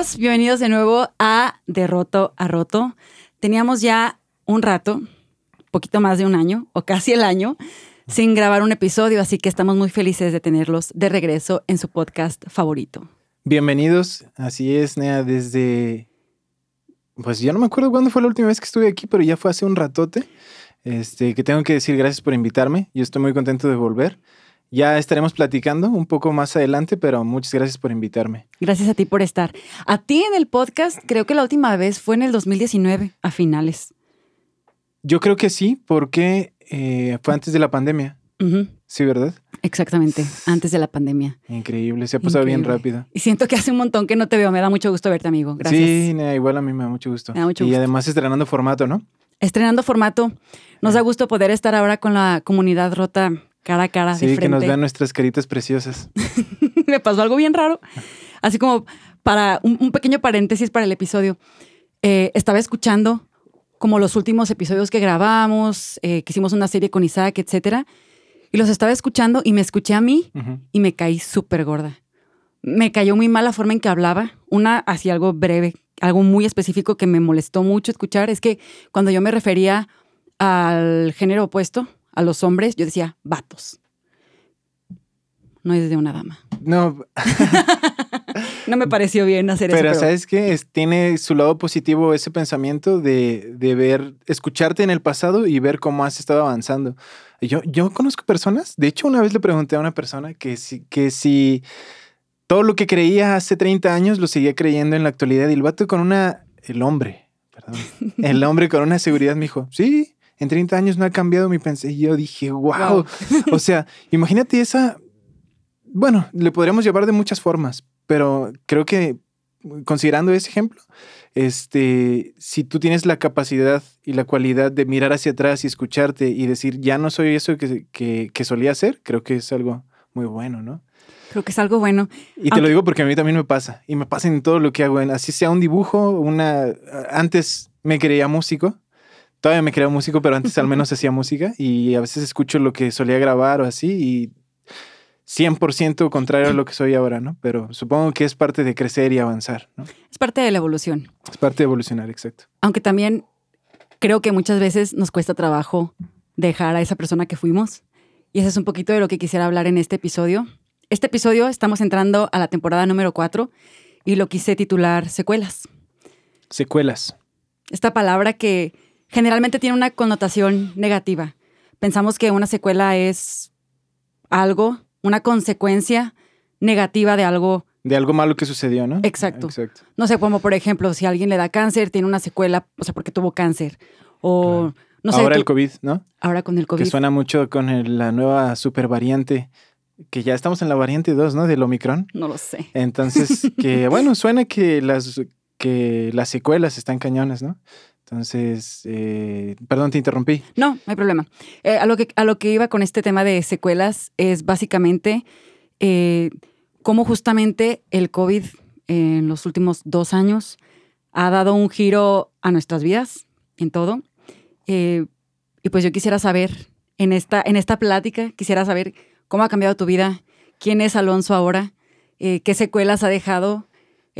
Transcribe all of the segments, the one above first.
Bienvenidos de nuevo a De Roto a Roto. Teníamos ya un rato, poquito más de un año o casi el año, sin grabar un episodio, así que estamos muy felices de tenerlos de regreso en su podcast favorito. Bienvenidos, así es, Nea, desde... Pues ya no me acuerdo cuándo fue la última vez que estuve aquí, pero ya fue hace un ratote. Este, que tengo que decir gracias por invitarme. Yo estoy muy contento de volver. Ya estaremos platicando un poco más adelante, pero muchas gracias por invitarme. Gracias a ti por estar. A ti en el podcast, creo que la última vez fue en el 2019, a finales. Yo creo que sí, porque eh, fue antes de la pandemia. Sí, ¿verdad? Exactamente, antes de la pandemia. Increíble, se ha pasado bien rápido. Y siento que hace un montón que no te veo. Me da mucho gusto verte, amigo. Gracias. Sí, igual a mí me da mucho gusto. Me da mucho y gusto. además estrenando formato, ¿no? Estrenando formato. Nos da gusto poder estar ahora con la comunidad rota cara a cara, de Sí, que nos vean nuestras caritas preciosas. me pasó algo bien raro. Así como para un, un pequeño paréntesis para el episodio. Eh, estaba escuchando como los últimos episodios que grabamos, eh, que hicimos una serie con Isaac, etcétera. Y los estaba escuchando y me escuché a mí y me caí súper gorda. Me cayó muy mal la forma en que hablaba. Una, así algo breve, algo muy específico que me molestó mucho escuchar, es que cuando yo me refería al género opuesto, a los hombres, yo decía vatos. No es de una dama. No, No me pareció bien hacer pero, eso. ¿sabes qué? Es- tiene su lado positivo ese pensamiento de, de ver, escucharte en el pasado y ver cómo has estado avanzando. Yo, yo conozco personas, de hecho una vez le pregunté a una persona que si, que si todo lo que creía hace 30 años lo seguía creyendo en la actualidad y el vato con una, el hombre, perdón, el hombre con una seguridad me dijo, sí, en 30 años no ha cambiado mi pensamiento. Y yo dije, wow. Wow. O sea, imagínate esa, bueno, le podríamos llevar de muchas formas, pero creo que considerando ese ejemplo, este, si tú tienes la capacidad y la cualidad de mirar hacia atrás y escucharte y decir, ya no soy eso que, que, que solía ser, creo que es algo muy bueno, ¿no? Creo que es algo bueno. Y te lo digo porque a mí también me pasa. Y me pasa en todo lo que hago. en- Así sea un dibujo, una... Antes me creía músico. Todavía me creía músico, pero antes al menos hacía música. Y a veces escucho lo que solía grabar o así. Y 100% contrario a lo que soy ahora, ¿no? Pero supongo que es parte de crecer y avanzar, ¿no? Es parte de la evolución. Es parte de evolucionar, exacto. Aunque también creo que muchas veces nos cuesta trabajo dejar a esa persona que fuimos. Y eso es un poquito de lo que quisiera hablar en este episodio. Este episodio estamos entrando a la temporada número 4 y lo quise titular Secuelas. Secuelas. Esta palabra que generalmente tiene una connotación negativa. Pensamos que una secuela es algo, una consecuencia negativa de algo De algo malo que sucedió, ¿no? Exacto. Exacto. No sé, como por ejemplo, si alguien le da cáncer, tiene una secuela, o sea, porque tuvo cáncer. O, no sé, ahora tú- el COVID, ¿no? ahora con el COVID. Que suena mucho con el- la nueva super variante, que ya estamos en la variante 2, ¿no? Del Omicron. No lo sé. Entonces, que bueno, suena que las, que las secuelas están cañones, ¿no? Entonces, eh, perdón, te interrumpí. No, no hay problema. Eh, a, lo que, a lo que iba con este tema de secuelas es básicamente eh, cómo justamente el COVID en los últimos dos años ha dado un giro a nuestras vidas, en todo. Eh, y pues yo quisiera saber, en esta, en esta plática, quisiera saber cómo ha cambiado tu vida, quién es Alonso ahora, qué secuelas ha dejado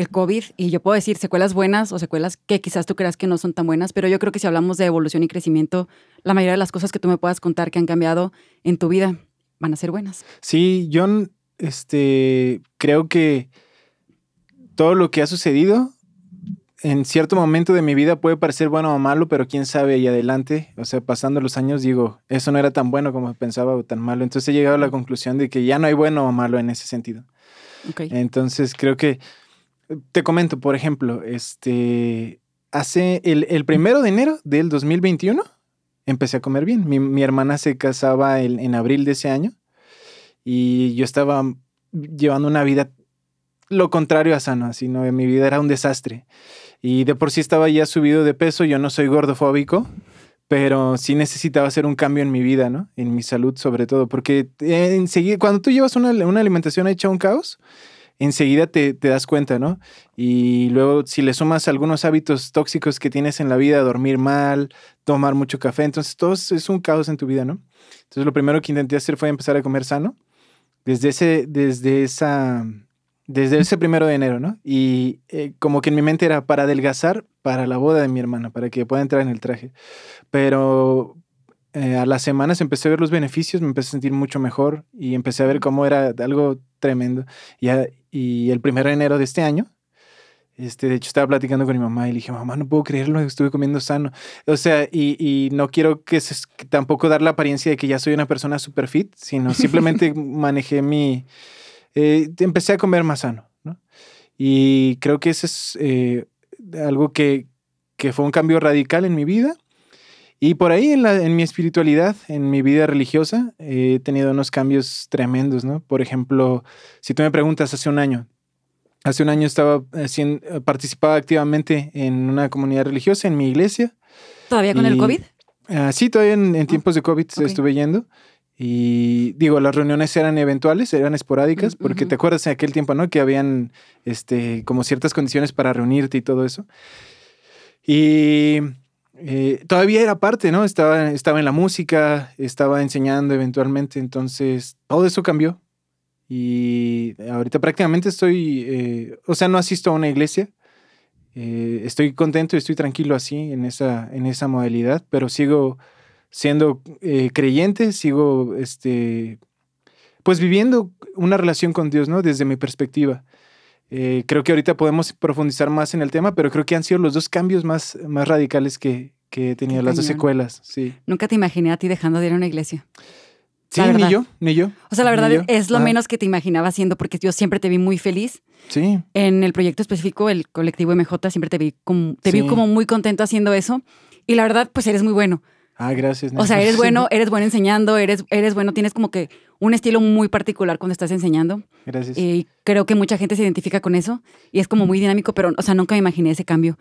el COVID. Y yo puedo decir secuelas buenas o secuelas que quizás tú creas que no son tan buenas, pero yo creo que si hablamos de evolución y crecimiento, la mayoría de las cosas que tú me puedas contar que han cambiado en tu vida van a ser buenas. Sí, yo este, creo que todo lo que ha sucedido en cierto momento de mi vida puede parecer bueno o malo, pero quién sabe y adelante, o sea, pasando los años digo, eso no era tan bueno como pensaba o tan malo. Entonces he llegado a la conclusión de que ya no hay bueno o malo en ese sentido. Entonces creo que, te comento, por ejemplo, este, hace el, el primero de enero del 2021 empecé a comer bien. Mi, mi hermana se casaba en, en abril de ese año y yo estaba llevando una vida lo contrario a sano, así, ¿no? Mi vida era un desastre. Y de por sí estaba ya subido de peso, yo no soy gordofóbico, pero sí necesitaba hacer un cambio en mi vida, ¿no? En mi salud sobre todo, porque eh, enseguida, cuando tú llevas una, una alimentación hecha un caos, enseguida te, te, das cuenta, ¿no? Y luego si le sumas algunos hábitos tóxicos que tienes en la vida, dormir mal, tomar mucho café, entonces todo es un caos en tu vida, ¿no? Entonces lo primero que intenté hacer fue empezar a comer sano. Desde, ese, desde esa desde ese primero de enero, ¿no? Y eh, como que en mi mente era para adelgazar para la boda de mi hermana, para que pueda entrar en el traje. Pero eh, a las semanas empecé a ver los beneficios, me empecé a sentir mucho mejor y empecé a ver cómo era algo tremendo. Y, y el primero de enero de este año, este, de hecho, estaba platicando con mi mamá y le dije, mamá, no puedo creerlo, estuve comiendo sano. O sea, y, y no quiero que, tampoco dar la apariencia de que ya soy una persona super fit, sino simplemente manejé mi... Eh, empecé a comer más sano, ¿no? Y creo que ese es eh, algo que, que, fue un cambio radical en mi vida. Y por ahí en, la, en mi espiritualidad, en mi vida religiosa, he tenido unos cambios tremendos, ¿no? Por ejemplo, si tú me preguntas hace un año, Hace un año estaba haciendo, participaba activamente en una comunidad religiosa en mi iglesia. ¿Todavía con el COVID? Uh, sí, todavía en, ah, tiempos de COVID estuve yendo. Y digo, las reuniones eran eventuales, eran esporádicas, porque te acuerdas en aquel tiempo, ¿no? Que habían este, como ciertas condiciones para reunirte y todo eso. Y eh, todavía era parte, ¿no? Estaba, estaba en la música, estaba enseñando eventualmente, entonces todo eso cambió. Y ahorita prácticamente estoy, eh, o sea, no asisto a una iglesia. Eh, estoy contento y estoy tranquilo así en esa, en esa modalidad, pero sigo siendo eh, creyente, sigo este, pues viviendo una relación con Dios, ¿no? Desde mi perspectiva. Creo que ahorita podemos profundizar más en el tema, pero creo que han sido los dos cambios más, más radicales que, que he tenido, las dos secuelas. Sí. Nunca te imaginé a ti dejando de ir a una iglesia. Sí, ni yo, ni yo. O sea, la verdad es lo menos que te imaginaba haciendo porque yo siempre te vi muy feliz. Sí. En el proyecto específico, el colectivo MJ, siempre te vi como, te vi como muy contento haciendo eso. Y la verdad, pues eres muy bueno. Ah, gracias. O sea, eres bueno, eres bueno enseñando, eres, eres bueno, tienes como que un estilo muy particular cuando estás enseñando. Gracias. Y creo que mucha gente se identifica con eso y es como muy dinámico, pero, o sea, nunca me imaginé ese cambio.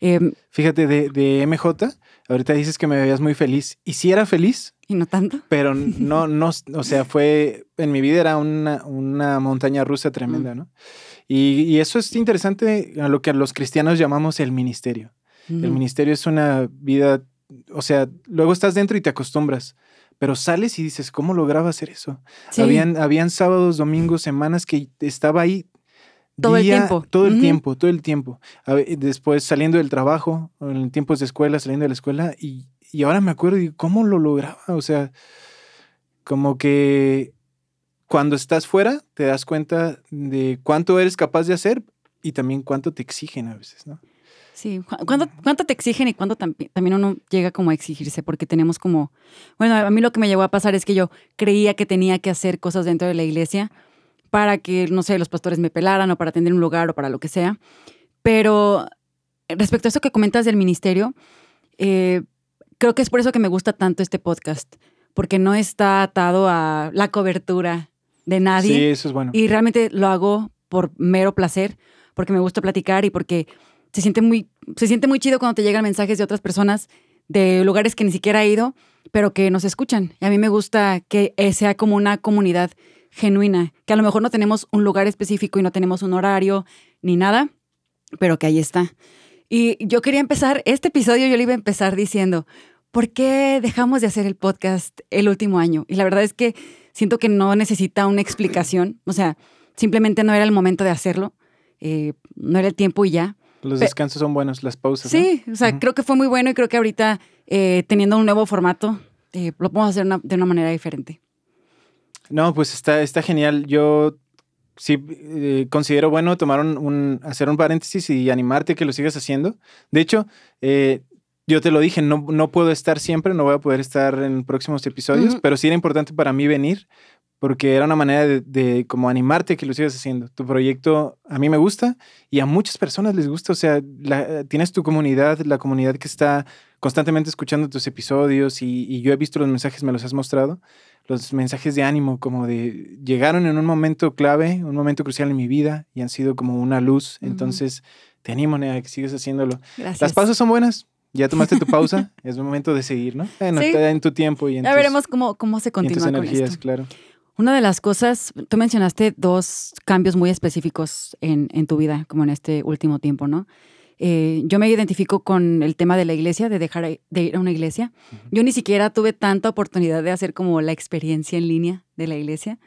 Em, Fíjate, de, de MJ, ahorita dices que me veías muy feliz. ¿Y si era feliz? Y no tanto. Pero no, no, o sea, fue, en mi vida era una, una montaña rusa tremenda, ¿no? Y, y, eso es interesante a lo que los cristianos llamamos el ministerio. El ministerio es una vida, o sea, luego estás dentro y te acostumbras, pero sales y dices, ¿cómo lograba hacer eso? Habían, habían sábados, domingos, semanas que estaba ahí. Todo el tiempo. Todo el tiempo, todo el tiempo. Después saliendo del trabajo, en tiempos de escuela, saliendo de la escuela, y y ahora me acuerdo y cómo lo lograba. O sea, como que cuando estás fuera te das cuenta de cuánto eres capaz de hacer y también cuánto te exigen a veces, ¿no? Sí, ¿cuánto, cuánto te exigen y cuánto también uno llega como a exigirse? Porque tenemos como, bueno, a mí lo que me llegó a pasar es que yo creía que tenía que hacer cosas dentro de la iglesia para que, no sé, los pastores me pelaran o para atender un lugar o para lo que sea. Pero respecto a eso que comentas del ministerio, eh, creo que es por eso que me gusta tanto este podcast, porque no está atado a la cobertura de nadie. Sí, eso es bueno. Y realmente lo hago por mero placer, porque me gusta platicar y porque se siente muy, se siente muy chido cuando te llegan mensajes de otras personas de lugares que ni siquiera he ido, pero que nos escuchan. Y a mí me gusta que sea como una comunidad genuina, que a lo mejor no tenemos un lugar específico y no tenemos un horario ni nada, pero que ahí está. Y yo quería empezar, este episodio yo le iba a empezar diciendo, ¿por qué dejamos de hacer el podcast el último año? Y la verdad es que siento que no necesita una explicación, o sea, simplemente no era el momento de hacerlo, eh, no era el tiempo y ya. Los descansos son buenos, las pausas. Sí, o sea, creo que fue muy bueno y creo que ahorita eh, teniendo un nuevo formato, eh, lo podemos hacer de una manera diferente. No, pues está, está genial. Yo sí eh, considero bueno tomar un, hacer un paréntesis y animarte a que lo sigas haciendo. De hecho, eh, yo te lo dije, no, no puedo estar siempre, no voy a poder estar en próximos episodios, pero sí era importante para mí venir porque era una manera de, como animarte a que lo sigas haciendo. Tu proyecto a mí me gusta y a muchas personas les gusta. O sea, tienes tu comunidad, la comunidad que está constantemente escuchando tus episodios y, y, yo he visto los mensajes, me los has mostrado los mensajes de ánimo, como de llegaron en un momento clave, un momento crucial en mi vida y han sido como una luz. Entonces, te animo a que sigas haciéndolo. Las pausas son buenas. Ya tomaste tu pausa, es momento de seguir, ¿no? Bueno, en tu tiempo y en Ya veremos cómo, cómo se continúa. En tus energías, claro. Una de las cosas, tú mencionaste dos cambios muy específicos en, en tu vida, como en este último tiempo, ¿no? Eh, yo me identifico con el tema de la iglesia, de dejar de ir a una iglesia. Yo ni siquiera tuve tanta oportunidad de hacer como la experiencia en línea de la iglesia.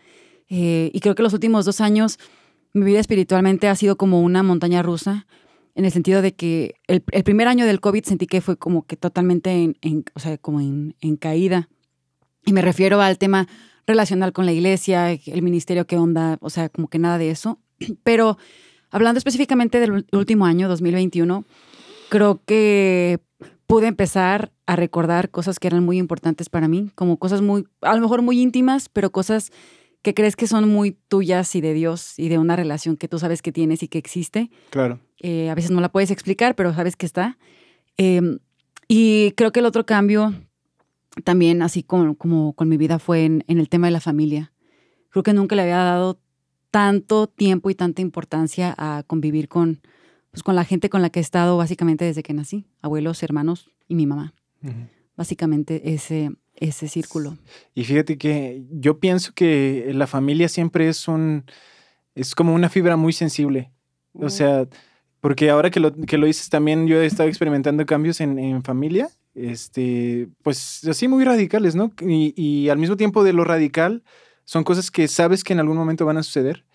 Eh, y creo que los últimos dos años mi vida espiritualmente ha sido como una montaña rusa, en el sentido de que el, el primer año del COVID sentí que fue como que totalmente en, en- o sea, como en, en caída. Y me refiero al tema relacional con la iglesia, el ministerio, qué onda, o sea, como que nada de eso. Pero hablando específicamente del último año, 2021, creo que pude empezar a recordar cosas que eran muy importantes para mí, como cosas muy, a lo mejor muy íntimas, pero cosas que crees que son muy tuyas y de Dios y de una relación que tú sabes que tienes y que existe. Claro. Eh, a veces no la puedes explicar, pero sabes que está. Eh, y creo que el otro cambio también, así como, como con mi vida, fue en, en el tema de la familia. Creo que nunca le había dado tanto tiempo y tanta importancia a convivir con, pues, con la gente con la que he estado básicamente desde que nací. Abuelos, hermanos y mi mamá. Básicamente ese, ese círculo. Y fíjate que yo pienso que la familia siempre es un, es como una fibra muy sensible. O sea, porque ahora que lo, que lo dices también, yo he estado experimentando cambios en, en familia, este, pues así muy radicales, ¿no? Y, y al mismo tiempo de lo radical, son cosas que sabes que en algún momento van a suceder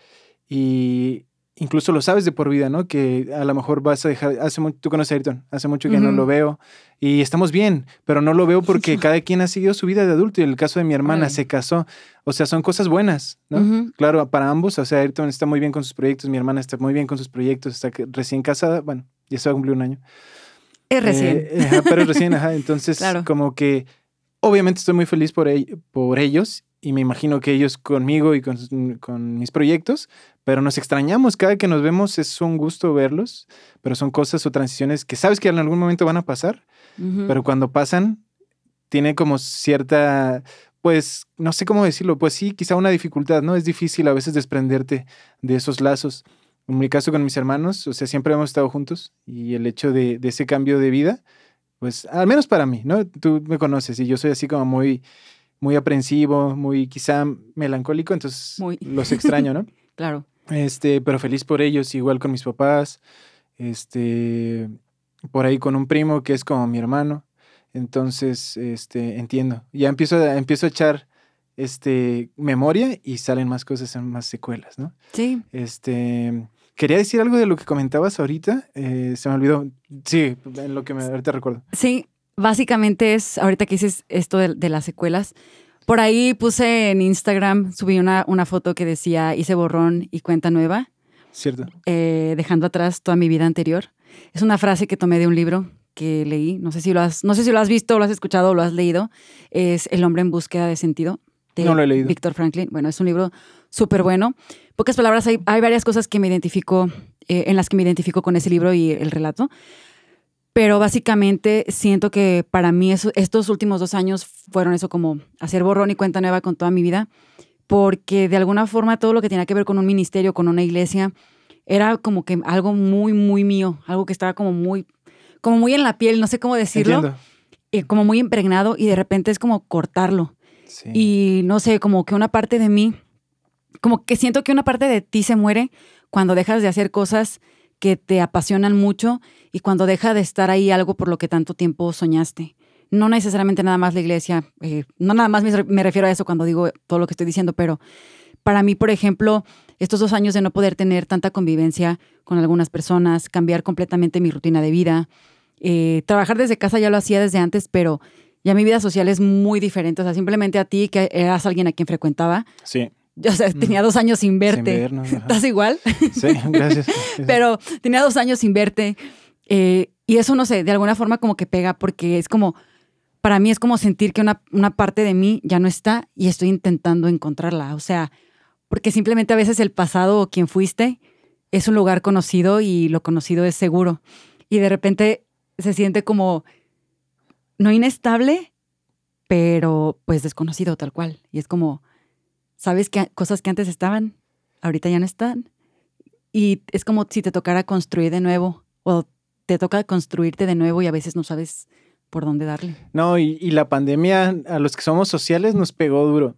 y incluso lo sabes de por vida, ¿no? Que a lo mejor vas a dejar, hace mucho, tú conoces a Ayrton, hace mucho que no lo veo y estamos bien, pero no lo veo porque cada quien ha seguido su vida de adulto y en el caso de mi hermana se casó, o sea, son cosas buenas, ¿no? Claro, para ambos, o sea, Ayrton está muy bien con sus proyectos, mi hermana está muy bien con sus proyectos, está recién casada, bueno, ya se va a cumplir un año. Es recién. Eh, ajá, pero recién, ajá, entonces Claro. como que obviamente estoy muy feliz por, ell- por ellos y me imagino que ellos conmigo y con, mis proyectos, pero nos extrañamos, cada que nos vemos es un gusto verlos, pero son cosas o transiciones que sabes que en algún momento van a pasar, pero cuando pasan, tiene como cierta, pues, no sé cómo decirlo, pues sí, quizá una dificultad, ¿no? Es difícil a veces desprenderte de esos lazos. En mi caso con mis hermanos, o sea, siempre hemos estado juntos y el hecho de, de ese cambio de vida, pues, al menos para mí, ¿no? Tú me conoces y yo soy así como muy, muy aprensivo, muy quizá melancólico, entonces Muy. los extraño, ¿no? Claro. Este, pero feliz por ellos, igual con mis papás, este, por ahí con un primo que es como mi hermano. Entonces, este, entiendo. Ya empiezo a, empiezo a echar, este, memoria y salen más cosas, en más secuelas, ¿no? Sí. Este, quería decir algo de lo que comentabas ahorita, eh, se me olvidó. Sí, en lo que me, ahorita recuerdo. Sí, básicamente es, ahorita que dices esto de, de las secuelas, por ahí puse en Instagram, subí una, una foto que decía hice borrón y cuenta nueva, ¿Cierto? eh, dejando atrás toda mi vida anterior. Es una frase que tomé de un libro que leí, no sé si lo has, no sé si lo has visto, lo has escuchado o lo has leído, es El hombre en búsqueda de sentido. De No lo he leído. Víctor Franklin. Bueno, es un libro súper bueno. Pocas palabras, hay, hay varias cosas que me identifico, eh, en las que me identifico con ese libro y el relato. Pero básicamente siento que para mí eso- estos últimos dos años fueron eso como hacer borrón y cuenta nueva con toda mi vida, porque de alguna forma todo lo que tenía que ver con un ministerio, con una iglesia, era como que algo muy, muy mío, algo que estaba como muy, como muy en la piel, no sé cómo decirlo, eh, como muy impregnado y de repente es como cortarlo. Sí. Y no sé, como que una parte de mí, como que siento que una parte de ti se muere cuando dejas de hacer cosas que te apasionan mucho y cuando deja de estar ahí algo por lo que tanto tiempo soñaste. No necesariamente nada más la iglesia, eh, no nada más me, refiero a eso cuando digo todo lo que estoy diciendo, pero para mí, por ejemplo, estos dos años de no poder tener tanta convivencia con algunas personas, cambiar completamente mi rutina de vida, eh, trabajar desde casa ya lo hacía desde antes, pero ya mi vida social es muy diferente. O sea, simplemente a ti, que eras alguien a quien frecuentaba, Sí. Yo, o sea, tenía dos años sin verte. Sin vernos. ¿Estás igual? Sí, gracias. pero tenía dos años sin verte. eh, y eso, no sé, de alguna forma como que pega, porque es como, para mí es como sentir que una, una parte de mí ya no está y estoy intentando encontrarla. O sea, porque simplemente a veces el pasado o quien fuiste es un lugar conocido y lo conocido es seguro. Y de repente se siente como, no inestable, pero pues desconocido tal cual. Y es como, ¿sabes que cosas que antes estaban, ahorita ya no están? Y es como si te tocara construir de nuevo o te toca construirte de nuevo y a veces no sabes por dónde darle. No, y, y la pandemia a los que somos sociales nos pegó duro.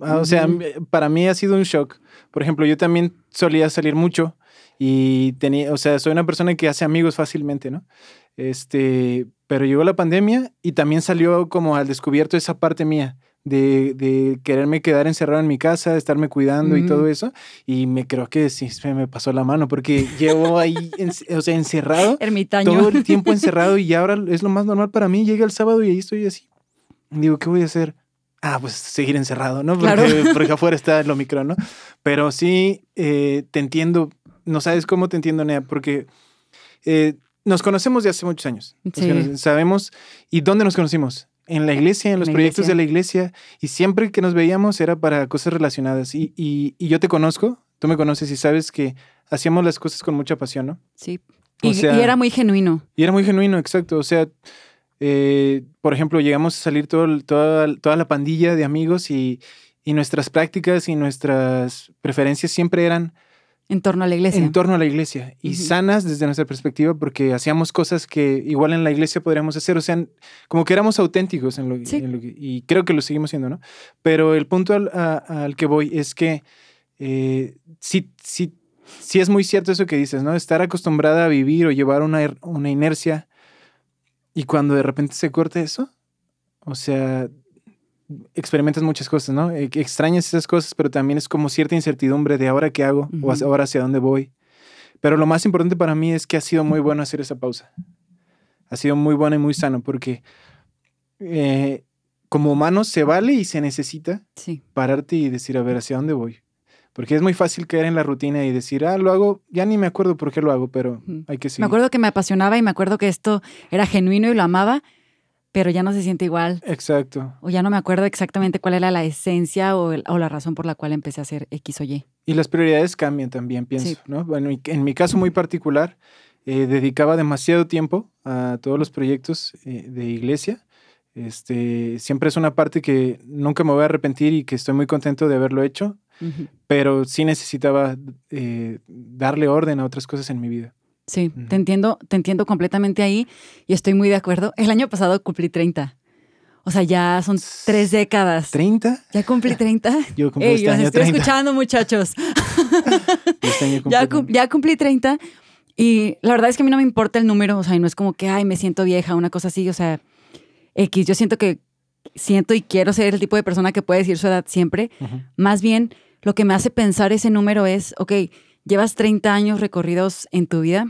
Ah, O sea, para mí ha sido un shock. Por ejemplo, yo también solía salir mucho y tenía, o sea, soy una persona que hace amigos fácilmente, ¿no? Este, pero llegó la pandemia y también salió como al descubierto esa parte mía, de, de quererme quedar encerrado en mi casa, de estarme cuidando y todo Mm. eso. Y me creo que sí se me pasó la mano porque llevo ahí, en- o sea, encerrado, Ermitaño. todo el tiempo encerrado y ahora es lo más normal para mí. Llega el sábado y ahí estoy así. Digo, ¿qué voy a hacer? Ah, pues seguir encerrado, ¿no? Porque, Claro. porque afuera está el Omicron, ¿no? Pero sí, eh, te entiendo. No sabes cómo te entiendo, Nea, porque eh, nos conocemos de hace muchos años. Sí. Sabemos. ¿Y dónde nos conocimos? En la iglesia, en los la proyectos iglesia. de la iglesia. Y siempre que nos veíamos era para cosas relacionadas. Y, y- y yo te conozco, tú me conoces y sabes que hacíamos las cosas con mucha pasión, ¿no? Sí. Y, sea- y era muy genuino. Y era muy genuino, exacto. O sea, eh, por ejemplo, llegamos a salir todo, toda, toda la pandilla de amigos y, y nuestras prácticas y nuestras preferencias siempre eran En torno a la iglesia. en torno a la iglesia y sanas desde nuestra perspectiva porque hacíamos cosas que igual en la iglesia podríamos hacer, o sea, como que éramos auténticos en lo, Sí. en lo que- y creo que lo seguimos siendo, ¿no? Pero el punto al, a- al que voy es que eh, sí, sí, sí es muy cierto eso que dices, ¿no? Estar acostumbrada a vivir o llevar una, una inercia y cuando de repente se corta eso, o sea, experimentas muchas cosas, ¿no? Que extrañas esas cosas, pero también es como cierta incertidumbre de ahora qué hago o hacia- Ujú. ahora hacia dónde voy. Pero lo más importante para mí es que ha sido muy bueno hacer esa pausa. Ha sido muy bueno y muy sano porque eh, como humano se vale y se necesita Sí. pararte y decir, a ver, ¿hacia dónde voy? Porque es muy fácil caer en la rutina y decir, ah, lo hago, ya ni me acuerdo por qué lo hago, pero hay que seguir. Me acuerdo que me apasionaba y me acuerdo que esto era genuino y lo amaba, pero ya no se siente igual. Exacto. O ya no me acuerdo exactamente cuál era la esencia o, el- o la razón por la cual empecé a hacer X o Y. Y las prioridades cambian también, pienso, Sí. ¿no? Bueno, en mi caso muy particular, eh, dedicaba demasiado tiempo a todos los proyectos eh, de iglesia. Este, siempre es una parte que nunca me voy a arrepentir y que estoy muy contento de haberlo hecho, Ujú. pero sí necesitaba eh, darle orden a otras cosas en mi vida. Sí, te entiendo, te entiendo completamente ahí y estoy muy de acuerdo. El año pasado cumplí 30. O sea, ya son tres décadas. ¿30? Ya cumplí 30. Yo cumplí Ey, este año estoy 30. escuchando, muchachos. Este año cumplí Ya, 30. cum- ya cumplí 30 y la verdad es que a mí no me importa el número, o sea, y no es como que, ay, me siento vieja, una cosa así, o sea, X, yo siento que siento y quiero ser el tipo de persona que puede decir su edad siempre. Más bien, lo que me hace pensar ese número es, ok, llevas 30 años recorridos en tu vida,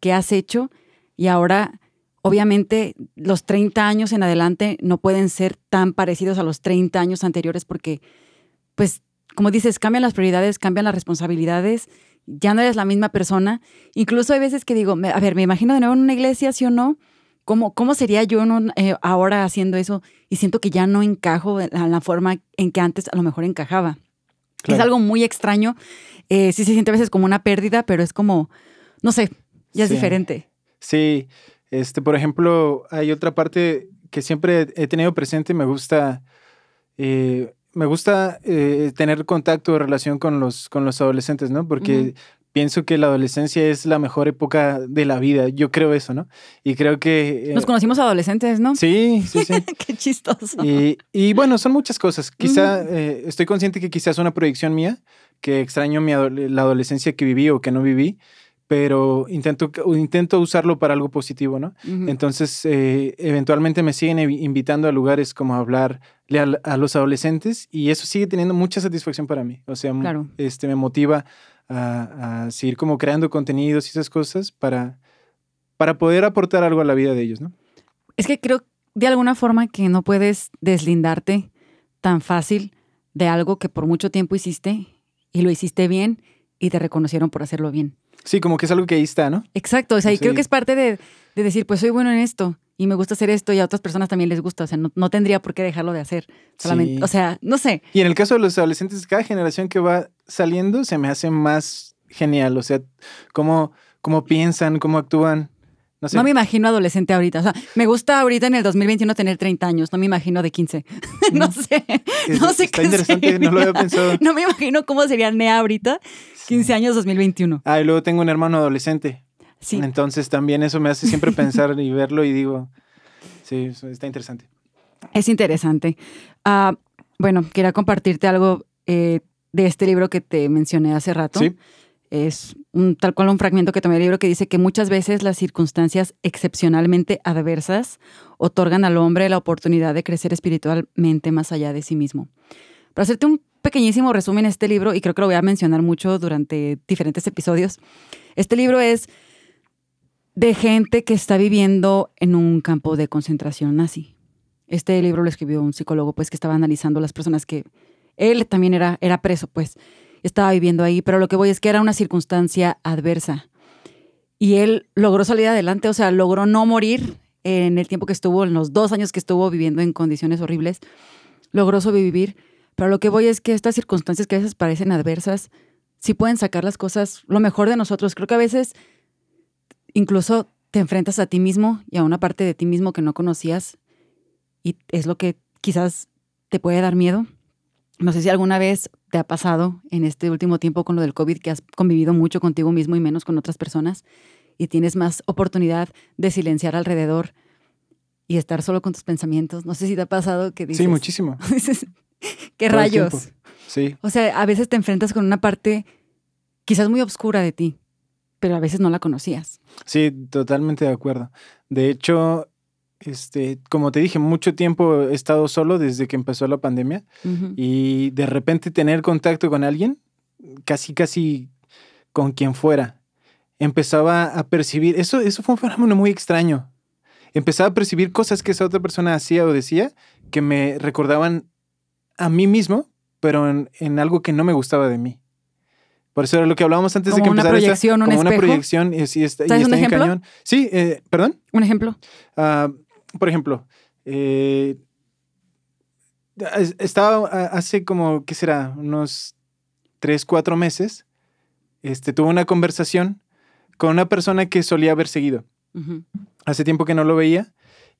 ¿qué has hecho? Y ahora, obviamente, los 30 años en adelante no pueden ser tan parecidos a los 30 años anteriores porque, pues, como dices, cambian las prioridades, cambian las responsabilidades, ya no eres la misma persona. Incluso hay veces que digo, a ver, me imagino de nuevo en una iglesia, sí o no. ¿Cómo, cómo sería yo un- eh, ahora haciendo eso? Y siento que ya no encajo en la forma en que antes a lo mejor encajaba. Es algo muy extraño. Eh, sí se siente a veces como una pérdida, pero es como, no sé, ya es Sí. diferente. Sí, este, por ejemplo, hay otra parte que siempre he tenido presente, me gusta, eh, me gusta eh, tener contacto o relación con los, con los adolescentes, ¿no? Porque. Pienso que la adolescencia es la mejor época de la vida, yo creo eso, ¿no? Y creo que... eh, Nos conocimos adolescentes, ¿no? sí, sí, sí. Qué chistoso. Y, y bueno, son muchas cosas. Quizá eh, estoy consciente que quizás es una proyección mía, que extraño mi la adolescencia que viví o que no viví, pero intento, intento usarlo para algo positivo, ¿no? Ujú. Entonces, eh, eventualmente me siguen invitando a lugares como hablarle a, a los adolescentes y eso sigue teniendo mucha satisfacción para mí. O sea, Claro. este, me motiva a, seguir como creando contenidos y esas cosas para, para poder aportar algo a la vida de ellos, ¿no? Es que creo de alguna forma que no puedes deslindarte tan fácil de algo que por mucho tiempo hiciste y lo hiciste bien y te reconocieron por hacerlo bien. Sí, como que es algo que ahí está, ¿no? Exacto, o sea, y creo que es parte de, de decir, pues soy bueno en esto y me gusta hacer esto y a otras personas también les gusta, o sea, no, no tendría por qué dejarlo de hacer. Solamente, Sí. o sea, no sé, Y en el caso de los adolescentes, cada generación que va saliendo se me hace más genial. O sea, cómo, cómo piensan, cómo actúan. No sé. no me imagino adolescente ahorita, o sea, me gusta ahorita en el 2021 tener 30 años, no me imagino de 15, no sé, Es- no sé Está qué interesante, sería. no lo había pensado. no me imagino cómo sería Nea ahorita, 15 años 2021. Ah, y luego tengo un hermano adolescente. Sí, Entonces también eso me hace siempre pensar y verlo y digo, sí, está interesante. Es interesante. Ah, bueno, quería compartirte algo eh, de este libro que te mencioné hace rato. Sí. Es un, tal cual un fragmento que tomé del libro que dice que muchas veces las circunstancias excepcionalmente adversas otorgan al hombre la oportunidad de crecer espiritualmente más allá de sí mismo. Para hacerte un pequeñísimo resumen, este libro, y creo que lo voy a mencionar mucho durante diferentes episodios, este libro es de gente que está viviendo en un campo de concentración nazi. Este libro lo escribió un psicólogo, pues, que estaba analizando las personas que él también era, era preso, pues estaba viviendo ahí, pero lo que voy es que era una circunstancia adversa. Y él logró salir adelante, o sea, logró no morir en el tiempo que estuvo, en los dos años que estuvo viviendo en condiciones horribles, logró sobrevivir. Pero lo que voy es que estas circunstancias que a veces parecen adversas, sí pueden sacar las cosas, lo mejor de nosotros. Creo que a veces incluso te enfrentas a ti mismo y a una parte de ti mismo que no conocías y es lo que quizás te puede dar miedo. No sé si alguna vez te ha pasado en este último tiempo con lo del COVID que has convivido mucho contigo mismo y menos con otras personas y tienes más oportunidad de silenciar alrededor y estar solo con tus pensamientos. No sé si te ha pasado que dices... Sí, muchísimo. ¿Qué rayos? Sí. O sea, a veces te enfrentas con una parte quizás muy oscura de ti, pero a veces no la conocías. Sí, totalmente de acuerdo. De hecho, este, como te dije, mucho tiempo he estado solo desde que empezó la pandemia y de repente tener contacto con alguien, casi, casi con quien fuera, empezaba a percibir, eso, eso fue un fenómeno muy extraño. Empezaba a percibir cosas que esa otra persona hacía o decía que me recordaban a mí mismo, pero en, algo que no me gustaba de mí. Por eso era lo que hablábamos antes de que empezara. Una proyección, como una proyección y, está, y está en cañón. Sí, eh, perdón. Un ejemplo. Uh, por ejemplo, eh, estaba hace como, ¿qué será? Unos tres, cuatro meses, este, tuve una conversación con una persona que solía haber seguido. Hace tiempo que no lo veía.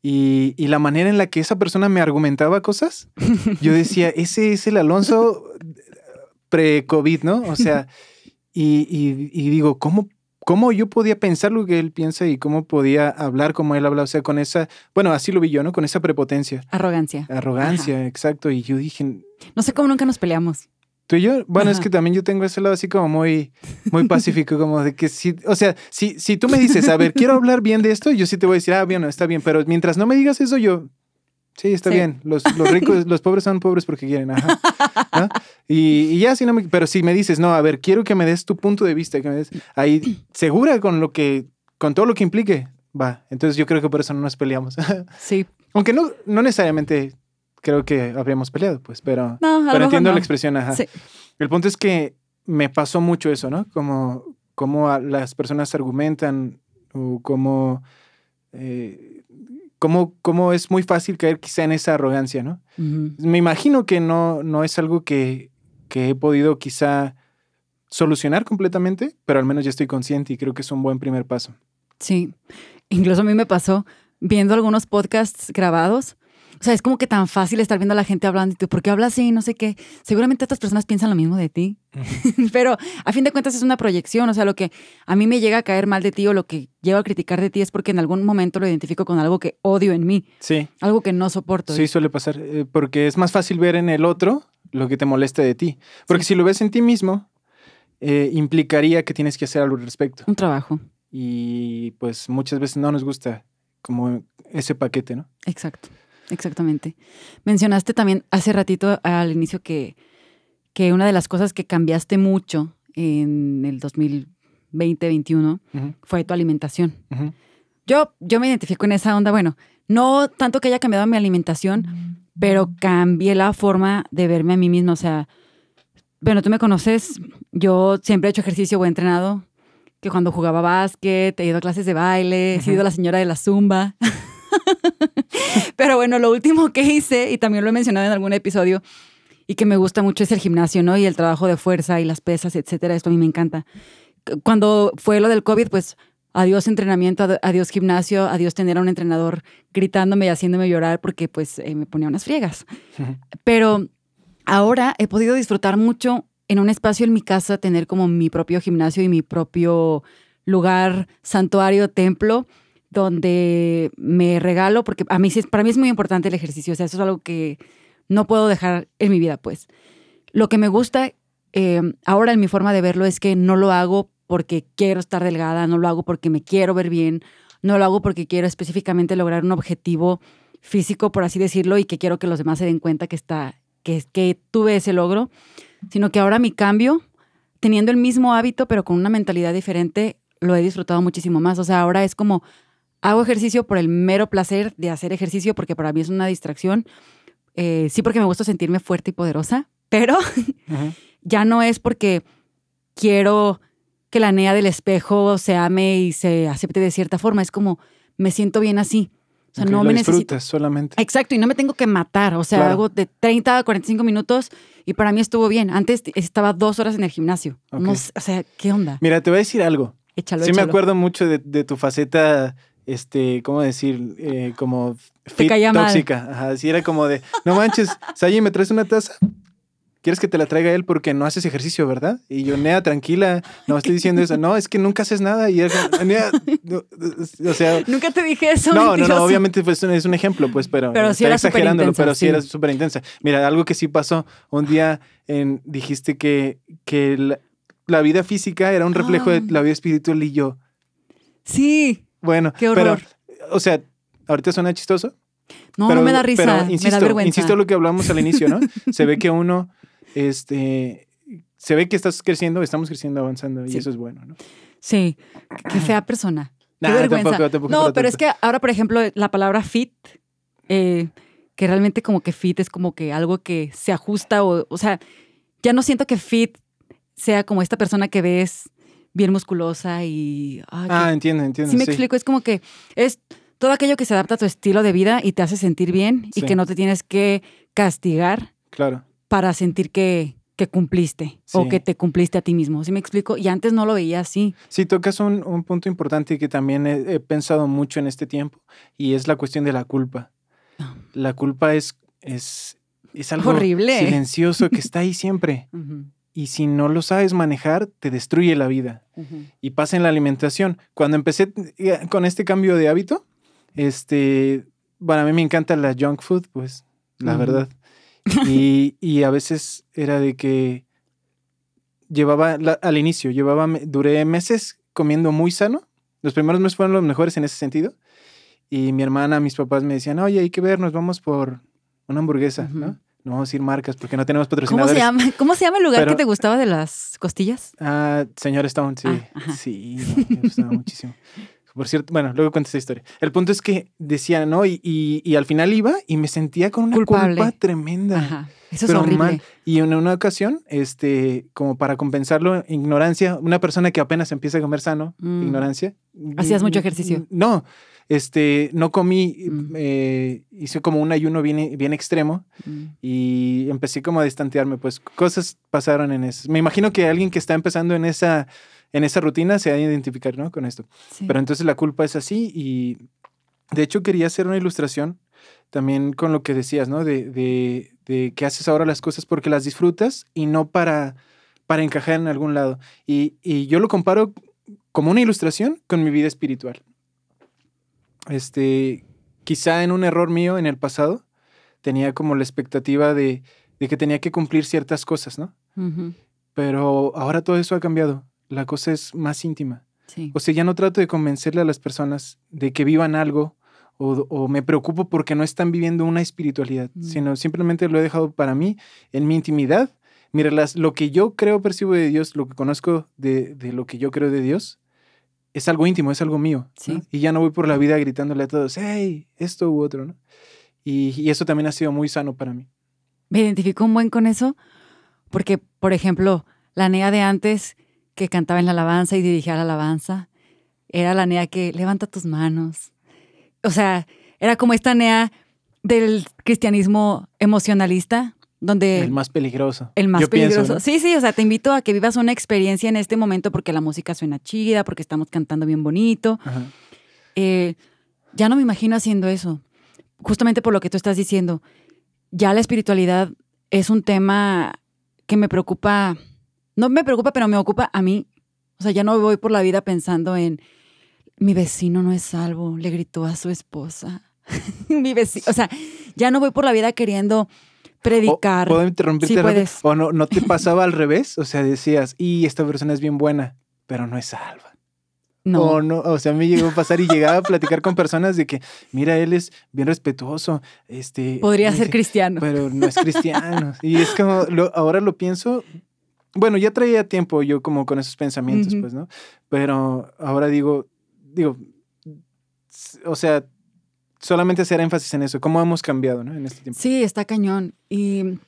Y, la manera en la que esa persona me argumentaba cosas, yo decía, ese es el Alonso pre-COVID, ¿no? O sea, y, y, digo, ¿cómo cómo yo podía pensar lo que él piensa y cómo podía hablar como él habla, o sea, con esa, bueno, así lo vi yo, ¿no? Con esa prepotencia. Arrogancia. Arrogancia, exacto. Y yo dije... No sé cómo nunca nos peleamos. Tú y yo, bueno, es que también yo tengo ese lado así como muy, muy pacífico, como de que si, o sea, si, si tú me dices, a ver, quiero hablar bien de esto, yo sí te voy a decir, ah, bien, está bien, pero mientras no me digas eso, yo, Sí, está bien. Los, ricos, los pobres son pobres porque quieren. Ajá. Y, ya, si no me, pero si me dices, no, a ver, quiero que me des tu punto de vista, que me des, ahí segura con lo que, con todo lo que implique, va. Entonces yo creo que por eso no nos peleamos. Sí. Aunque no, no necesariamente creo que habríamos peleado, pues, pero, pero entiendo la expresión, ajá. Sí. El punto es que me pasó mucho eso, ¿no? Como, como las personas argumentan o como eh, cómo, es muy fácil caer quizá en esa arrogancia, ¿no? Me imagino que no, no es algo que, que he podido quizá solucionar completamente, pero al menos ya estoy consciente y creo que es un buen primer paso. Sí, incluso a mí me pasó viendo algunos podcasts grabados o sea, es como que tan fácil estar viendo a la gente hablando y tú, ¿por qué hablas así? No sé qué. Seguramente otras personas piensan lo mismo de ti. Pero a fin de cuentas es una proyección. O sea, lo que a mí me llega a caer mal de ti o lo que llego a criticar de ti es porque en algún momento lo identifico con algo que odio en mí. Sí. Algo que no soporto. Sí, suele pasar. Eh, porque es más fácil ver en el otro lo que te molesta de ti. Porque si lo ves en ti mismo, eh, implicaría que tienes que hacer algo al respecto. Un trabajo. Y pues muchas veces no nos gusta como ese paquete, ¿no? Exacto. Exactamente. Mencionaste también hace ratito al inicio que, que una de las cosas que cambiaste mucho en el 2020-2021 fue tu alimentación. yo, yo me identifico en esa onda, bueno, no tanto que haya cambiado mi alimentación, pero cambié la forma de verme a mí misma. O sea, bueno, tú me conoces, yo siempre he hecho ejercicio o he entrenado, que cuando jugaba básquet, he ido a clases de baile, he sido la señora de la zumba. Pero bueno, lo último que hice, y también lo he mencionado en algún episodio, y que me gusta mucho es el gimnasio, ¿no? Y el trabajo de fuerza y las pesas, etcétera. Esto a mí me encanta. Cuando fue lo del COVID, pues adiós entrenamiento, adiós gimnasio, adiós tener a un entrenador gritándome y haciéndome llorar porque pues eh, me ponía unas friegas. Pero ahora he podido disfrutar mucho en un espacio en mi casa, tener como mi propio gimnasio y mi propio lugar, santuario, templo, donde me regalo, porque a mí, para mí es muy importante el ejercicio, o sea, eso es algo que no puedo dejar en mi vida, pues. Lo que me gusta eh, ahora en mi forma de verlo es que no lo hago porque quiero estar delgada, no lo hago porque me quiero ver bien, no lo hago porque quiero específicamente lograr un objetivo físico, por así decirlo, y que quiero que los demás se den cuenta que, está, que, que tuve ese logro, sino que ahora mi cambio, teniendo el mismo hábito, pero con una mentalidad diferente, lo he disfrutado muchísimo más. O sea, ahora es como, hago ejercicio por el mero placer de hacer ejercicio, porque para mí es una distracción. Eh, sí, porque me gusta sentirme fuerte y poderosa, pero ya no es porque quiero que la nea del espejo se ame y se acepte de cierta forma. Es como, me siento bien así. O sea, no me necesito. solamente. Exacto, y no me tengo que matar. O sea, hago de 30 a 45 minutos y para mí estuvo bien. Antes estaba dos horas en el gimnasio. o sea, ¿qué onda? Mira, te voy a decir algo. Échalo, sí, me acuerdo mucho de, de, tu faceta, este, ¿cómo decir? Eh, como fit, tóxica. Ajá, así era como de, no manches, Sayi, ¿me traes una taza? ¿Quieres que te la traiga él porque no haces ejercicio, verdad? Y yo, Nea, tranquila, no estoy diciendo eso. No, es que nunca haces nada. Y él, Nea, o sea. Nunca te dije eso. No, no, no, obviamente pues, es un ejemplo, pues, pero. Pero sí era exagerándolo, pero sí, era súper intensa. Mira, algo que sí pasó. Un día en, dijiste que, que la, vida física era un reflejo de la vida espiritual y yo. Sí. Bueno, qué horror. Pero, o sea, ahorita suena chistoso. No, no me da risa. Pero insisto, me da vergüenza. insisto lo que hablamos al inicio, ¿no? Se ve que uno este, se ve que estás creciendo, estamos creciendo, avanzando y eso es bueno, ¿no? Sí, qué fea persona. Qué vergüenza. no, pero es que ahora, por ejemplo, la palabra fit, eh, que realmente como que fit es como que algo que se ajusta o, o sea, ya no siento que fit sea como esta persona que ves bien musculosa y... ah, entiendo, entiendo. Sí me explico, es como que es todo aquello que se adapta a tu estilo de vida y te hace sentir bien y que no te tienes que castigar. Claro para sentir que, que cumpliste o que te cumpliste a ti mismo. ¿Sí me explico? Y antes no lo veía así. Sí, tocas un, un punto importante que también he, pensado mucho en este tiempo y es la cuestión de la culpa. Ah. La culpa es, es, es algo horrible. silencioso que está ahí siempre. Y si no lo sabes manejar, te destruye la vida. Y pasa en la alimentación. Cuando empecé eh, con este cambio de hábito, este, bueno, a mí me encanta la junk food, pues, la verdad. Y, a veces era de que llevaba, al inicio, llevaba, duré meses comiendo muy sano. Los primeros meses fueron los mejores en ese sentido. Y mi hermana, mis papás me decían, oye, hay que ver, nos vamos por una hamburguesa, ¿no? No vamos a ir marcas porque no tenemos patrocinadores. ¿Cómo se llama, ¿Cómo se llama el lugar que te gustaba de las costillas? Ah, señor Stone, sí. Ah, sí, me gustaba muchísimo. Por cierto, bueno, luego cuento esa historia. El punto es que decía, ¿no? Y, y, al final iba y me sentía con una culpa tremenda. Ajá. Eso es horrible. Y en una ocasión, este, como para compensarlo, ignorancia, una persona que apenas empieza a comer sano, mm. ignorancia. ¿Hacías mucho ejercicio? No, este, no comí, mm. eh, hice como un ayuno bien, bien extremo mm. y empecé como a distantearme, pues cosas pasaron en eso. Me imagino que alguien que está empezando en esa en esa rutina se ha de identificar, ¿no? Con esto. Pero entonces la culpa es así y de hecho quería hacer una ilustración también con lo que decías, ¿no? De, de, de que haces ahora las cosas porque las disfrutas y no para, para encajar en algún lado. Y, y yo lo comparo como una ilustración con mi vida espiritual. Este, quizá en un error mío en el pasado, tenía como la expectativa de, de que tenía que cumplir ciertas cosas, ¿no? Pero ahora todo eso ha cambiado la cosa es más íntima. O sea, ya no trato de convencerle a las personas de que vivan algo o, me preocupo porque no están viviendo una espiritualidad, mm. sino simplemente lo he dejado para mí, en mi intimidad. Mira, las, lo que yo creo, percibo de Dios, lo que conozco de, lo que yo creo de Dios, es algo íntimo, es algo mío. Y ya no voy por la vida gritándole a todos, hey, esto u otro, ¿no? Y, y eso también ha sido muy sano para mí. Me identifico un buen con eso, porque, por ejemplo, la NEA de antes que cantaba en la alabanza y dirigía la alabanza. Era la Nea que levanta tus manos. O sea, era como esta Nea del cristianismo emocionalista, donde... El más peligroso. El más peligroso. Sí, sí, o sea, te invito a que vivas una experiencia en este momento porque la música suena chida, porque estamos cantando bien bonito. Eh, ya no me imagino haciendo eso, justamente por lo que tú estás diciendo. Ya la espiritualidad es un tema que me preocupa no me preocupa, pero me ocupa a mí. O sea, ya no voy por la vida pensando en mi vecino no es salvo, le gritó a su esposa. mi vecino, o sea, ya no voy por la vida queriendo Predicar. ¿Puedo interrumpirte? Sí, puedes. ¿O no, no te pasaba al revés? O sea, decías, y esta persona es bien buena, pero no es salva. No. O no, o sea, mí llegó a pasar y llegaba a platicar con personas de que, mira, él es bien respetuoso, este... Podría y- ser cristiano. Pero no es cristiano. y es como, lo- ahora lo pienso, bueno, ya traía tiempo yo como con esos pensamientos, Ujú. pues, ¿no? Pero ahora digo, digo, o sea, solamente hacer énfasis en eso, cómo hemos cambiado, ¿no? En este tiempo. Sí, está cañón. Y,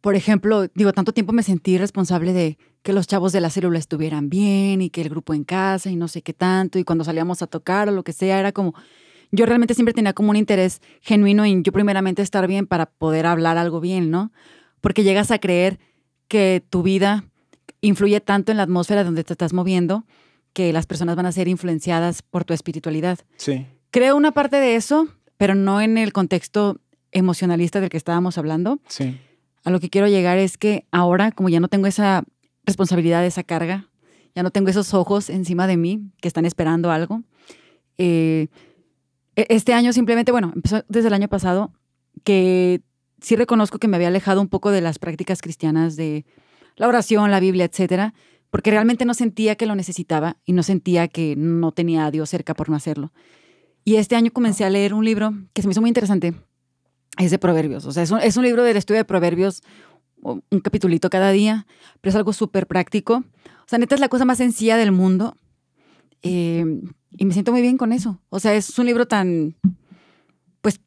por ejemplo, digo, tanto tiempo me sentí responsable de que los chavos de la célula estuvieran bien y que el grupo en casa y no sé qué tanto. Y cuando salíamos a tocar o lo que sea, era como, yo realmente siempre tenía como un interés genuino en yo primeramente estar bien para poder hablar algo bien, ¿no? Porque llegas a creer que tu vida influye tanto en la atmósfera donde te estás moviendo que las personas van a ser influenciadas por tu espiritualidad. Sí. Creo una parte de eso, pero no en el contexto emocionalista del que estábamos hablando. Sí. A lo que quiero llegar es que ahora, como ya no tengo esa responsabilidad, esa carga, ya no tengo esos ojos encima de mí que están esperando algo, eh, e- este año simplemente, bueno, empezó desde el año pasado, que sí reconozco que me había alejado un poco de las prácticas cristianas de la oración, la Biblia, etcétera, porque realmente no sentía que lo necesitaba y no sentía que no tenía a Dios cerca por no hacerlo. Y este año comencé a leer un libro que se me hizo muy interesante. Es de proverbios. O sea, es un, es un libro del estudio de proverbios, un capitulito cada día, pero es algo súper práctico. O sea, neta es la cosa más sencilla del mundo. Eh, y me siento muy bien con eso. O sea, es un libro tan, pues,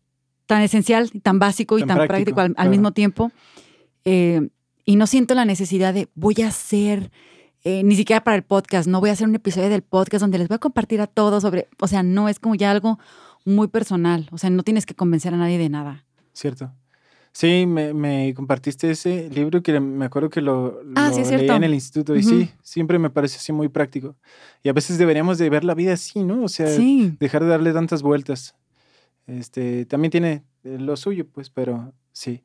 tan esencial, tan básico y Tan tan, práctico, práctico, al, mismo tiempo. Eh, y no siento la necesidad de voy a hacer, eh, ni siquiera para el podcast, no voy a hacer un episodio del podcast donde les voy a compartir a todos sobre, o sea, no es como ya algo muy personal, o sea, no tienes que convencer a nadie de nada. Cierto. Sí, me, me compartiste ese libro que me acuerdo que lo, Ah, lo sí, es leí en el instituto y sí, siempre me parece así muy práctico. Y a veces deberíamos de ver la vida así, ¿no? O sea, Sí, dejar de darle tantas vueltas. Este, también tiene eh, lo suyo, pues, pero sí.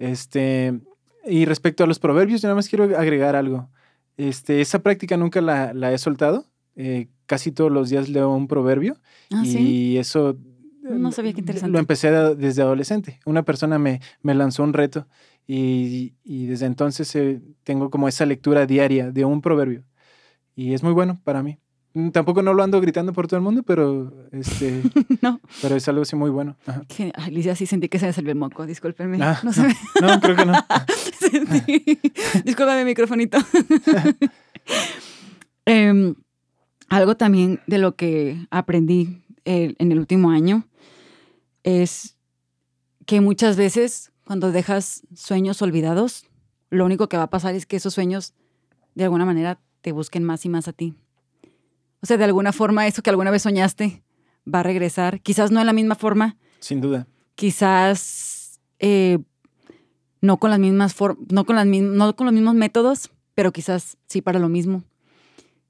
Este, y respecto a los proverbios, yo nada más quiero agregar algo. Este, esa práctica nunca la, la he soltado. Eh, casi todos los días leo un proverbio ah, y sí. eso No sabía qué interesante. lo empecé desde adolescente. Una persona me, me lanzó un reto y, y desde entonces eh, tengo como esa lectura diaria de un proverbio. Y es muy bueno para mí. Mm, Tampoco no lo ando gritando por todo el mundo, pero, este, No. pero es algo así muy bueno. Que, ay, Licia, sí sentí que se me salió el moco, discúlpenme. Ah, no se me... No, creo que no. Sentí- Discúlpame, microfonito. Em, algo también de lo que aprendí eh, en el último año es que muchas veces cuando dejas sueños olvidados, lo único que va a pasar es que esos sueños de alguna manera te busquen más y más a ti. O sea, de alguna forma eso que alguna vez soñaste va a regresar, quizás no en la misma forma, Sin duda. quizás eh, no con las mismas for- no con las no con los mismos métodos, pero quizás sí para lo mismo.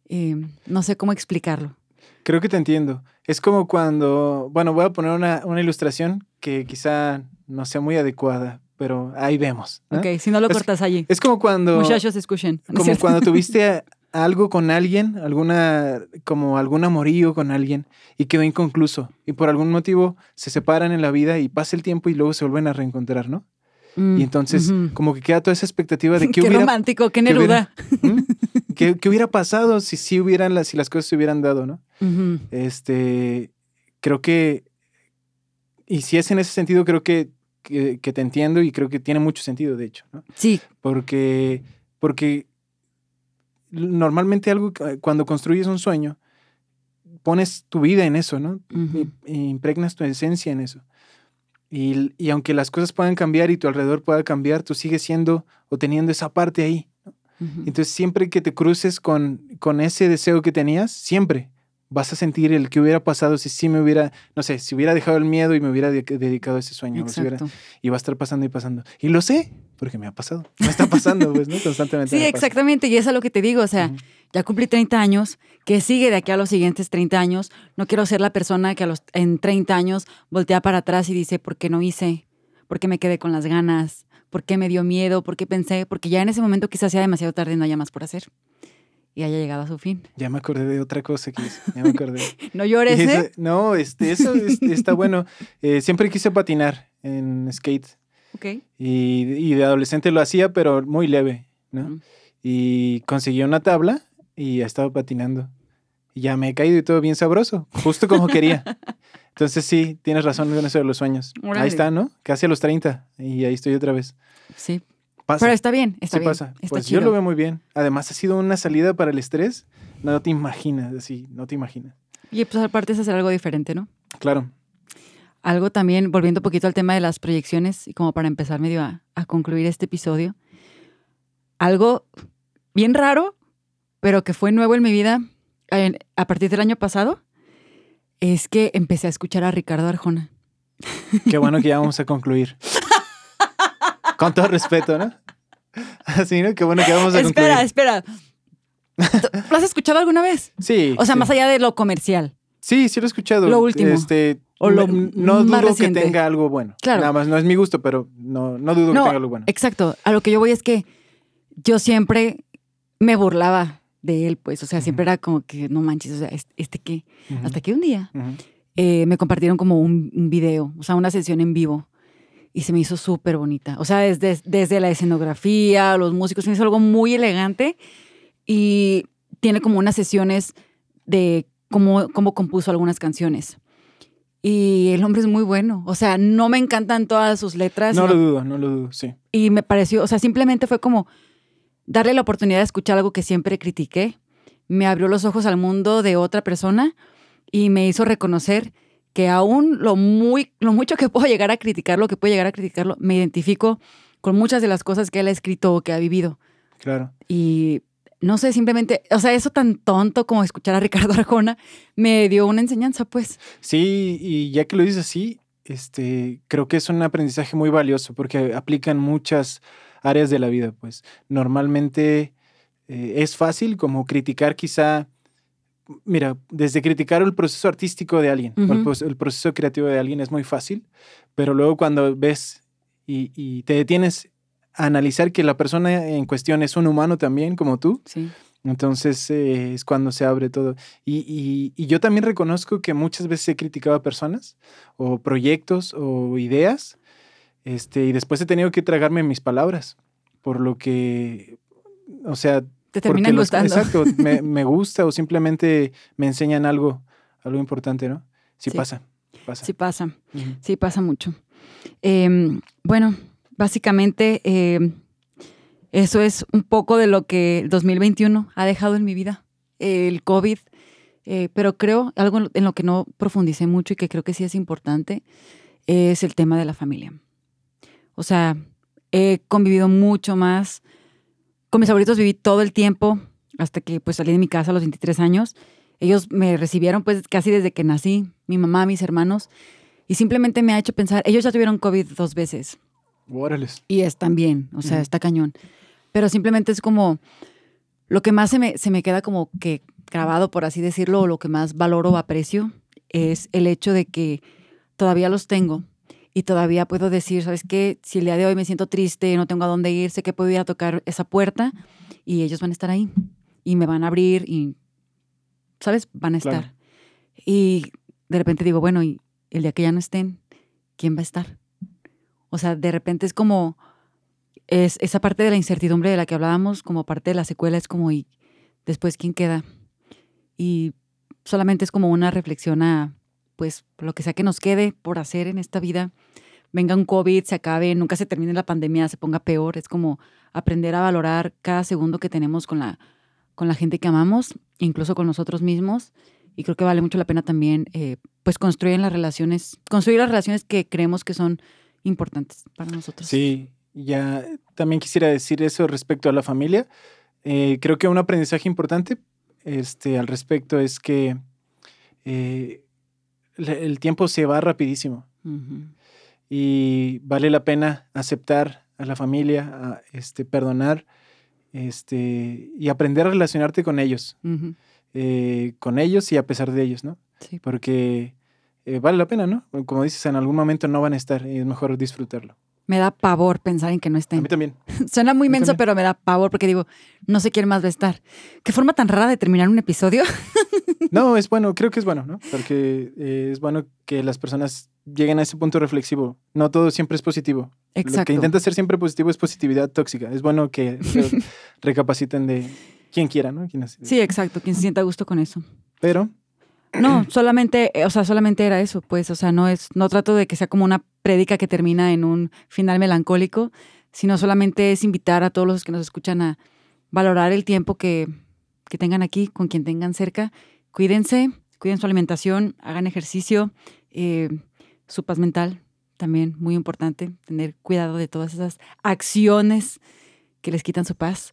Eh, no sé cómo explicarlo. Creo que te entiendo. Es como cuando, bueno, voy a poner una, una ilustración que quizá no sea muy adecuada, pero ahí vemos. ¿no? Ok, si no lo Es- cortas allí. Es como cuando... Muchachos, escuchen. ¿no es como cuando tuviste algo con alguien, alguna, como algún amorío con alguien y quedó inconcluso y por algún motivo se separan en la vida y pasa el tiempo y luego se vuelven a reencontrar, ¿no? Mm, Y entonces ujú. como que queda toda esa expectativa de qué, Qué, hubiera, romántico, qué qué hubiera- neruda. ¿Mm? ¿Qué, qué hubiera pasado si, si, hubieran las, si las cosas se hubieran dado, ¿no? Este, creo que, y si es en ese sentido, creo que, que, que te entiendo y creo que tiene mucho sentido, de hecho, ¿no? Sí, Porque, porque normalmente algo, que- cuando construyes un sueño, pones tu vida en eso, ¿no? ujú. Y- y impregnas tu esencia en eso. Y, y aunque las cosas puedan cambiar y tu alrededor pueda cambiar, tú sigues siendo o teniendo esa parte ahí. ¿no? Ujú. Entonces, siempre que te cruces con, con ese deseo que tenías, siempre vas a sentir el que hubiera pasado si sí me hubiera, no sé, si hubiera dejado el miedo y me hubiera de- dedicado a ese sueño. hubiera- y va a estar pasando y pasando. Y lo sé, porque me ha pasado. Me está pasando, pues, ¿no? Constantemente. Sí, pasa. exactamente. Y eso es lo que te digo. O sea, Ujú. ya cumplí 30 años, que sigue de aquí a los siguientes 30 años. No quiero ser la persona que a los, en 30 años voltea para atrás y dice, ¿por qué no hice? ¿Por qué me quedé con las ganas? ¿Por qué me dio miedo? ¿Por qué pensé? Porque ya en ese momento quizás sea demasiado tarde y no haya más por hacer. Y haya llegado a su fin. Ya me acordé de otra cosa que hice. Ya me acordé. No llores, Y ¿eh? eso- no, este, eso es- está bueno. Eh, siempre quise patinar en skate. Ok. Y, y de adolescente lo hacía, pero muy leve, ¿no? Y conseguí una tabla y he estado patinando. Y ya me he caído y todo bien sabroso, justo como quería. Entonces sí, tienes razón con eso de los sueños. Órale. Ahí está, ¿no? Casi a los 30 y ahí estoy otra vez. Sí. Pasa. Pero está bien, está sí bien. pasa. Está Pues chido. yo lo veo muy bien. Además ha sido una salida para el estrés. No te imaginas, así, no te imaginas. Y pues aparte es hacer algo diferente, ¿no? Claro. Algo también, volviendo un poquito al tema de las proyecciones y como para empezar medio a, a concluir este episodio, algo bien raro, pero que fue nuevo en mi vida en- a partir del año pasado, es que empecé a escuchar a Ricardo Arjona. Qué bueno que ya vamos a concluir. Con todo respeto, ¿no? Así, ¿no? Qué bueno que vamos a Espera, concluir. espera. ¿Lo has escuchado alguna vez? Sí. O sea, sí. más allá de lo comercial. Sí, sí lo he escuchado. Lo último. Este, O lo no dudo reciente. que tenga algo bueno. Claro. Nada más, no es mi gusto, pero no, no dudo No, que tenga algo bueno. Exacto. A lo que yo voy es que yo siempre me burlaba de él, pues. O sea, siempre era como que, no manches, o sea, ¿este, este qué? Hasta que un día eh, me compartieron como un, un video, o sea, una sesión en vivo. Y se me hizo súper bonita. O sea, desde, desde la escenografía, los músicos, se me hizo algo muy elegante. Y tiene como unas sesiones de cómo, cómo compuso algunas canciones. Y el hombre es muy bueno. O sea, no me encantan todas sus letras. No sino- lo dudo, no lo dudo, sí. y me pareció, o sea, simplemente fue como darle la oportunidad de escuchar algo que siempre critiqué. Me abrió los ojos al mundo de otra persona y me hizo reconocer que aún lo, muy, lo mucho que puedo llegar a criticarlo, que puedo llegar a criticarlo, me identifico con muchas de las cosas que él ha escrito o que ha vivido. Claro. Y no sé, simplemente, o sea, eso tan tonto como escuchar a Ricardo Arjona me dio una enseñanza, pues. Sí, y ya que lo dices así, este, creo que es un aprendizaje muy valioso porque aplica en muchas áreas de la vida, pues. Normalmente eh, es fácil como criticar quizá, mira, desde criticar el proceso artístico de alguien, el, proceso creativo de alguien es muy fácil, pero luego cuando ves y, y te detienes a analizar que la persona en cuestión es un humano también, como tú, Sí. entonces eh, es cuando se abre todo. Y, y- y yo también reconozco que muchas veces he criticado a personas o proyectos o ideas este, y después he tenido que tragarme mis palabras, por lo que, o sea, Te terminan los- gustando. exacto, me, me gusta o simplemente me enseñan algo, algo importante, ¿no? Sí, Sí. pasa, pasa. Sí pasa. Sí, pasa mucho. Eh, bueno, básicamente eh, eso es un poco de lo que el 2021 ha dejado en mi vida, el COVID. Eh, pero creo, algo en lo que no profundicé mucho y que creo que sí es importante, es el tema de la familia. O sea, he convivido mucho más. Con mis abuelitos viví todo el tiempo, hasta que pues salí de mi casa a los 23 años. Ellos me recibieron pues casi desde que nací, mi mamá, mis hermanos. Y simplemente me ha hecho pensar, ellos ya tuvieron COVID dos veces Órales. y están bien, o sea, Ujú. está cañón. Pero simplemente es como lo que más se me, se me queda como que grabado, por así decirlo, o lo que más valoro o aprecio es el hecho de que todavía los tengo y todavía puedo decir, ¿sabes qué? Si el día de hoy me siento triste, no tengo a dónde ir, sé que puedo ir a tocar esa puerta y ellos van a estar ahí y me van a abrir y, ¿sabes? Van a Claro. estar. Y de repente digo, bueno, y el día que ya no estén, ¿quién va a estar? O sea, de repente es como, es esa parte de la incertidumbre de la que hablábamos, como parte de la secuela, es como, ¿y después quién queda? Y solamente es como una reflexión a, pues, lo que sea que nos quede por hacer en esta vida. Venga un COVID, se acabe, nunca se termine la pandemia, se ponga peor. Es como aprender a valorar cada segundo que tenemos con la, con la gente que amamos, incluso con nosotros mismos. Y creo que vale mucho la pena también, eh, pues, construir las relaciones, construir las relaciones que creemos que son importantes para nosotros. Sí, ya también quisiera decir eso respecto a la familia. Eh, creo que un aprendizaje importante este, al respecto es que eh, el tiempo se va rapidísimo y vale la pena aceptar a la familia, a, este, perdonar este, y aprender a relacionarte con ellos, eh, con ellos y a pesar de ellos, ¿no? Sí. Porque eh, vale la pena, ¿no? Como dices, en algún momento no van a estar y es mejor disfrutarlo. Me da pavor pensar en que no A estén. mí también. Suena muy menso, pero me da pavor porque digo, no sé quién más va a estar. Qué forma tan rara de terminar un episodio. No, es bueno, creo que es bueno, ¿no? Porque eh, es bueno que las personas lleguen a ese punto reflexivo. No todo siempre es positivo. Exacto. Lo que intenta ser siempre positivo es positividad tóxica. Es bueno que re- recapaciten de quien quiera, ¿no? Quien hace- Sí, exacto, quien se sienta a gusto con eso. Pero, No, solamente, eh, o sea, solamente era eso, pues, o sea, no es, no trato de que sea como una prédica que termina en un final melancólico, sino solamente es invitar a todos los que nos escuchan a valorar el tiempo que, que tengan aquí, con quien tengan cerca. Cuídense, cuiden su alimentación, hagan ejercicio, eh, su paz mental también, muy importante, tener cuidado de todas esas acciones que les quitan su paz.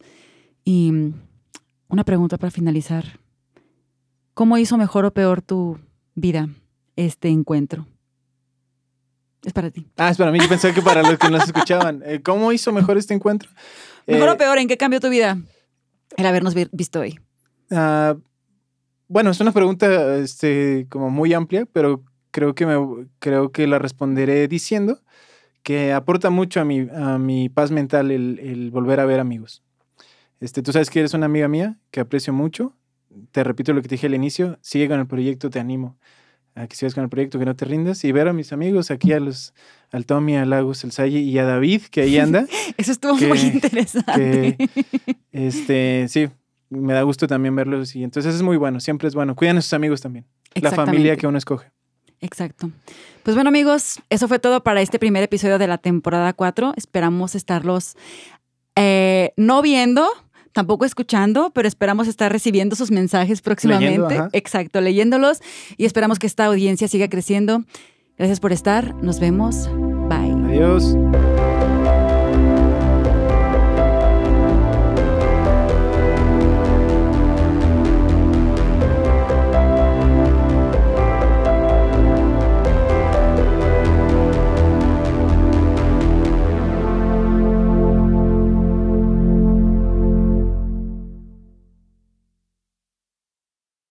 Y mm, una pregunta para finalizar. ¿Cómo hizo mejor o peor tu vida este encuentro? Es para ti. ah, es para mí, yo pensaba que para los que nos escuchaban. Eh, ¿Cómo hizo mejor este encuentro? ¿Mejor Eh, o peor? ¿En qué cambió tu vida el habernos vi- visto hoy? Ah, bueno, es una pregunta este, como muy amplia, pero creo que, me, creo que la responderé diciendo que aporta mucho a mi, a mi paz mental el, el volver a ver amigos. Este, tú sabes que eres una amiga mía que aprecio mucho. Te repito lo que te dije al inicio, sigue con el proyecto, te animo a que sigas con el proyecto, que no te rindas y ver a mis amigos aquí, a los, al Tommy, al Lagos, al Salle y a David, que ahí anda. Eso estuvo que- muy interesante. Este, sí, me da gusto también verlos y entonces es muy bueno, siempre es bueno. Cuidan a sus amigos también, la familia que uno escoge. Exacto. Pues bueno, amigos, eso fue todo para este primer episodio de la temporada 4. Esperamos estarlos eh, no viendo, tampoco escuchando, pero esperamos estar recibiendo sus mensajes próximamente. Leyendo. Exacto, leyéndolos y esperamos que esta audiencia siga creciendo. Gracias por estar. Nos vemos. Bye. Adiós.